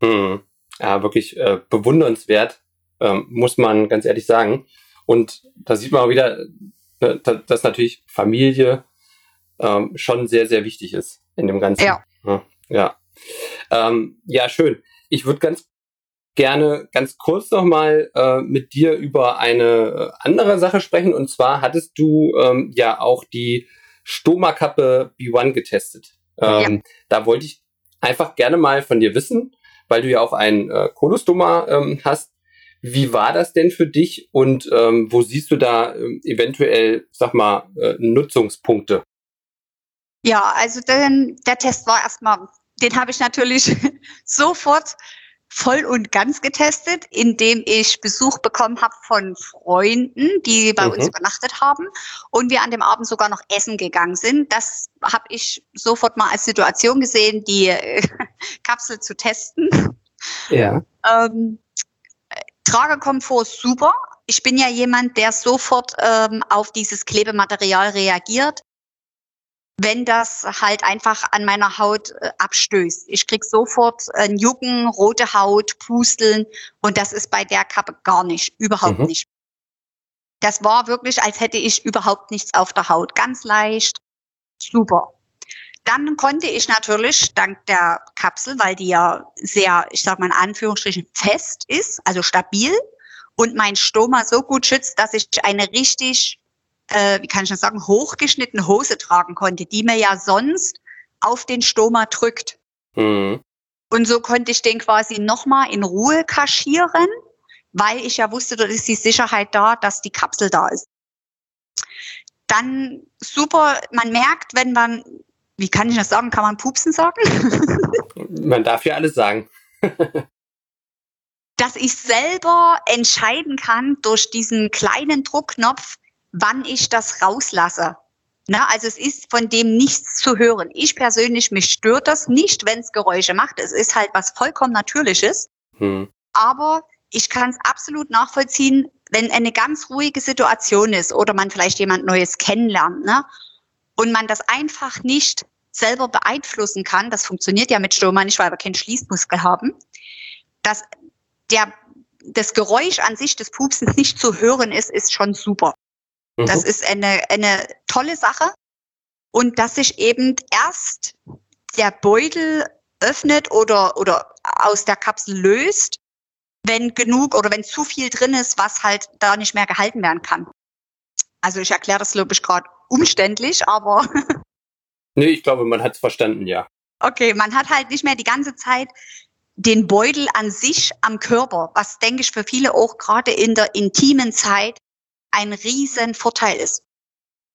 Mhm. Ja, wirklich äh, bewundernswert, ähm, muss man ganz ehrlich sagen. Und da sieht man auch wieder, äh, dass natürlich Familie ähm, schon sehr, sehr wichtig ist in dem Ganzen. Ja. Ja. Ähm, ja schön. Ich würde ganz gerne ganz kurz nochmal äh, mit dir über eine äh, andere Sache sprechen. Und zwar hattest du ähm, ja auch die Stoma-Kappe B1 getestet. Ähm, ja. Da wollte ich einfach gerne mal von dir wissen, weil du ja auch ein äh, Kolostoma ähm, hast. Wie war das denn für dich und ähm, wo siehst du da ähm, eventuell, sag mal, äh, Nutzungspunkte? Ja, also den, der Test war erstmal, den habe ich natürlich (laughs) sofort voll und ganz getestet, indem ich Besuch bekommen habe von Freunden, die bei mhm. uns übernachtet haben und wir an dem Abend sogar noch essen gegangen sind. Das habe ich sofort mal als Situation gesehen, die äh, (laughs) Kapsel zu testen. Ja. Ähm, Tragekomfort super. Ich bin ja jemand, der sofort ähm, auf dieses Klebematerial reagiert wenn das halt einfach an meiner Haut äh, abstößt. Ich krieg sofort äh, Jucken, rote Haut, Pusteln und das ist bei der Kappe gar nicht, überhaupt mhm. nicht. Das war wirklich, als hätte ich überhaupt nichts auf der Haut. Ganz leicht, super. Dann konnte ich natürlich dank der Kapsel, weil die ja sehr, ich sag mal in Anführungsstrichen, fest ist, also stabil und mein Stoma so gut schützt, dass ich eine richtig äh, wie kann ich das sagen, hochgeschnittene Hose tragen konnte, die mir ja sonst auf den Stoma drückt. Mhm. Und so konnte ich den quasi nochmal in Ruhe kaschieren, weil ich ja wusste, dort ist die Sicherheit da, dass die Kapsel da ist. Dann super, man merkt, wenn man, wie kann ich das sagen, kann man pupsen sagen? (laughs) man darf ja alles sagen. (laughs) dass ich selber entscheiden kann durch diesen kleinen Druckknopf, wann ich das rauslasse. Na, also es ist von dem nichts zu hören. Ich persönlich, mich stört das nicht, wenn es Geräusche macht. Es ist halt was vollkommen Natürliches. Hm. Aber ich kann es absolut nachvollziehen, wenn eine ganz ruhige Situation ist oder man vielleicht jemand Neues kennenlernt ne? Und man das einfach nicht selber beeinflussen kann, das funktioniert ja mit Stoma nicht, weil wir keinen Schließmuskel haben, dass der, das Geräusch an sich des Pupsens nicht zu hören ist, ist schon super. Das mhm. ist eine, eine tolle Sache. Und dass sich eben erst der Beutel öffnet oder, oder aus der Kapsel löst, wenn genug oder wenn zu viel drin ist, was halt da nicht mehr gehalten werden kann. Also ich erkläre das, glaube ich, gerade umständlich, aber. (laughs) nee, ich glaube, man hat es verstanden, ja. Okay, man hat halt nicht mehr die ganze Zeit den Beutel an sich am Körper, was denke ich für viele auch gerade in der intimen Zeit ein riesen Vorteil ist.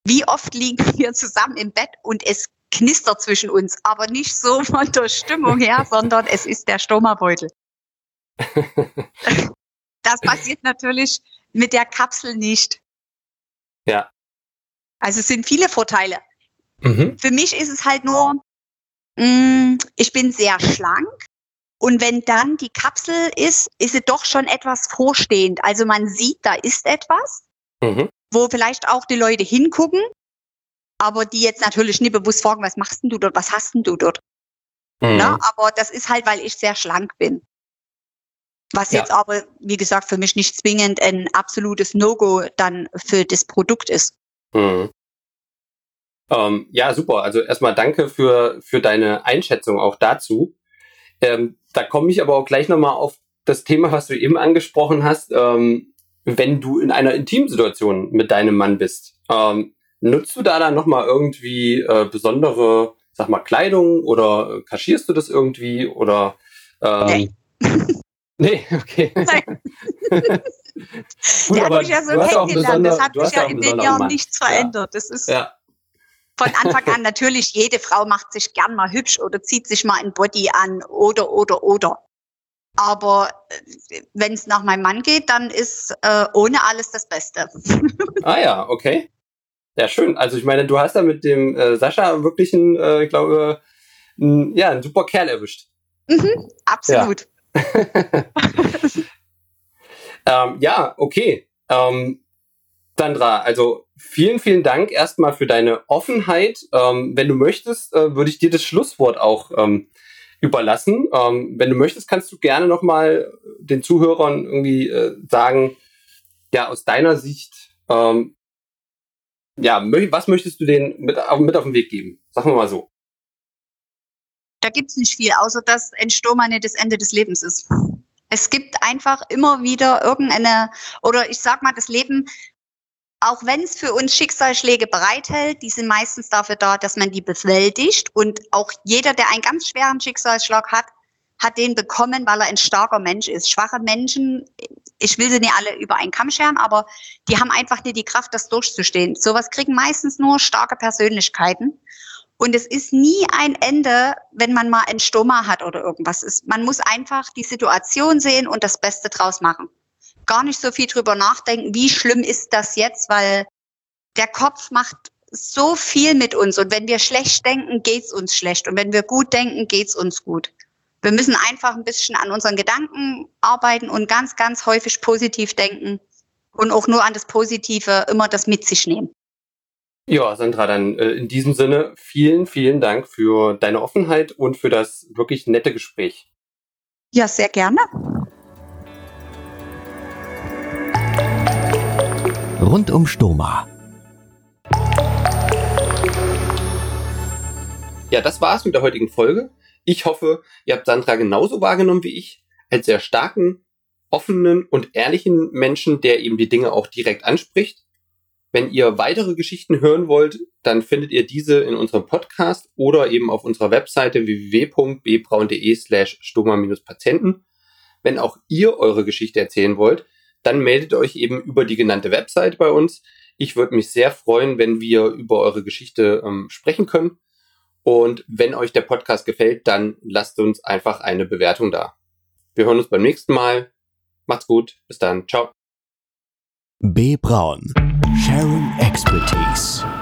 Wie oft liegen (laughs) wir zusammen im Bett und es knistert zwischen uns, aber nicht so von der Stimmung her, (laughs) sondern es ist der Stomabeutel. das passiert natürlich mit der Kapsel nicht. Ja. Also es sind viele Vorteile. Mhm. Für mich ist es halt nur, mh, mm, ich bin sehr schlank und wenn dann die Kapsel ist, ist sie doch schon etwas vorstehend. Also man sieht, da ist etwas mhm. wo vielleicht auch die Leute hingucken, aber die jetzt natürlich nicht bewusst fragen, was machst denn du dort, was hast denn du dort? Mhm. Na, aber das ist halt, weil ich sehr schlank bin. Was ja. jetzt aber, wie gesagt, für mich nicht zwingend ein absolutes No-Go dann für das Produkt ist. Mhm. Ähm, ja, super. Also erstmal danke für, für deine Einschätzung auch dazu. Ähm, da komme ich aber auch gleich nochmal auf das Thema, was du eben angesprochen hast. Ähm, wenn du in einer Intimsituation mit deinem Mann bist, ähm, nutzt du da dann nochmal irgendwie äh, besondere, sag mal, Kleidung oder äh, kaschierst du das irgendwie oder ähm, Nee. (laughs) nee, okay. Nein. (laughs) Gut, der hat mich ja so kennengelernt. Das hat mich ja in den Jahren Mann. nichts verändert. Das ist ja. von Anfang an natürlich, jede Frau macht sich gern mal hübsch oder zieht sich mal ein Body an oder, oder, oder. Aber äh, wenn es nach meinem Mann geht, dann ist äh, ohne alles das Beste. (laughs) ah ja, okay. Ja, schön. Also ich meine, du hast da mit dem äh, Sascha wirklich einen, äh, ich glaube, ein, ja, einen super Kerl erwischt. Mhm, absolut. Ja, (laughs) ähm, ja okay. Ähm, Sandra, also vielen, vielen Dank erstmal für deine Offenheit. Ähm, wenn du möchtest, äh, würde ich dir das Schlusswort auch ähm, überlassen. Ähm, wenn du möchtest, kannst du gerne nochmal den Zuhörern irgendwie äh, sagen, ja, aus deiner Sicht, ähm, ja, was möchtest du denen mit, mit auf den Weg geben? Sagen wir mal so. Da gibt es nicht viel, außer dass ein Stoma nicht das Ende des Lebens ist. Es gibt einfach immer wieder irgendeine, oder ich sag mal, das Leben, auch wenn es für uns Schicksalsschläge bereithält, die sind meistens dafür da, dass man die bewältigt. Und auch jeder, der einen ganz schweren Schicksalsschlag hat, hat den bekommen, weil er ein starker Mensch ist. Schwache Menschen, ich will sie nicht alle über einen Kamm scheren, aber die haben einfach nicht die Kraft, das durchzustehen. Sowas kriegen meistens nur starke Persönlichkeiten. Und es ist nie ein Ende, wenn man mal ein Stoma hat oder irgendwas ist. Man muss einfach die Situation sehen und das Beste draus machen. Gar nicht so viel drüber nachdenken, wie schlimm ist das jetzt, weil der Kopf macht so viel mit uns. Und wenn wir schlecht denken, geht's uns schlecht. Und wenn wir gut denken, geht's uns gut. Wir müssen einfach ein bisschen an unseren Gedanken arbeiten und ganz, ganz häufig positiv denken und auch nur an das Positive immer das mit sich nehmen. Ja, Sandra, dann äh, in diesem Sinne vielen, vielen Dank für deine Offenheit und für das wirklich nette Gespräch. Ja, sehr gerne. Rund um Stoma. Ja, das war's mit der heutigen Folge. Ich hoffe, ihr habt Sandra genauso wahrgenommen wie ich, als sehr starken, offenen und ehrlichen Menschen, der eben die Dinge auch direkt anspricht. Wenn ihr weitere Geschichten hören wollt, dann findet ihr diese in unserem Podcast oder eben auf unserer Webseite www.bbraun.de slash stoma-patienten. Wenn auch ihr eure Geschichte erzählen wollt, dann meldet euch eben über die genannte Website bei uns. Ich würde mich sehr freuen, wenn wir über eure Geschichte ähm, sprechen können. Und wenn euch der Podcast gefällt, dann lasst uns einfach eine Bewertung da. Wir hören uns beim nächsten Mal. Macht's gut. Bis dann. Ciao. B. Braun. Sharing Expertise.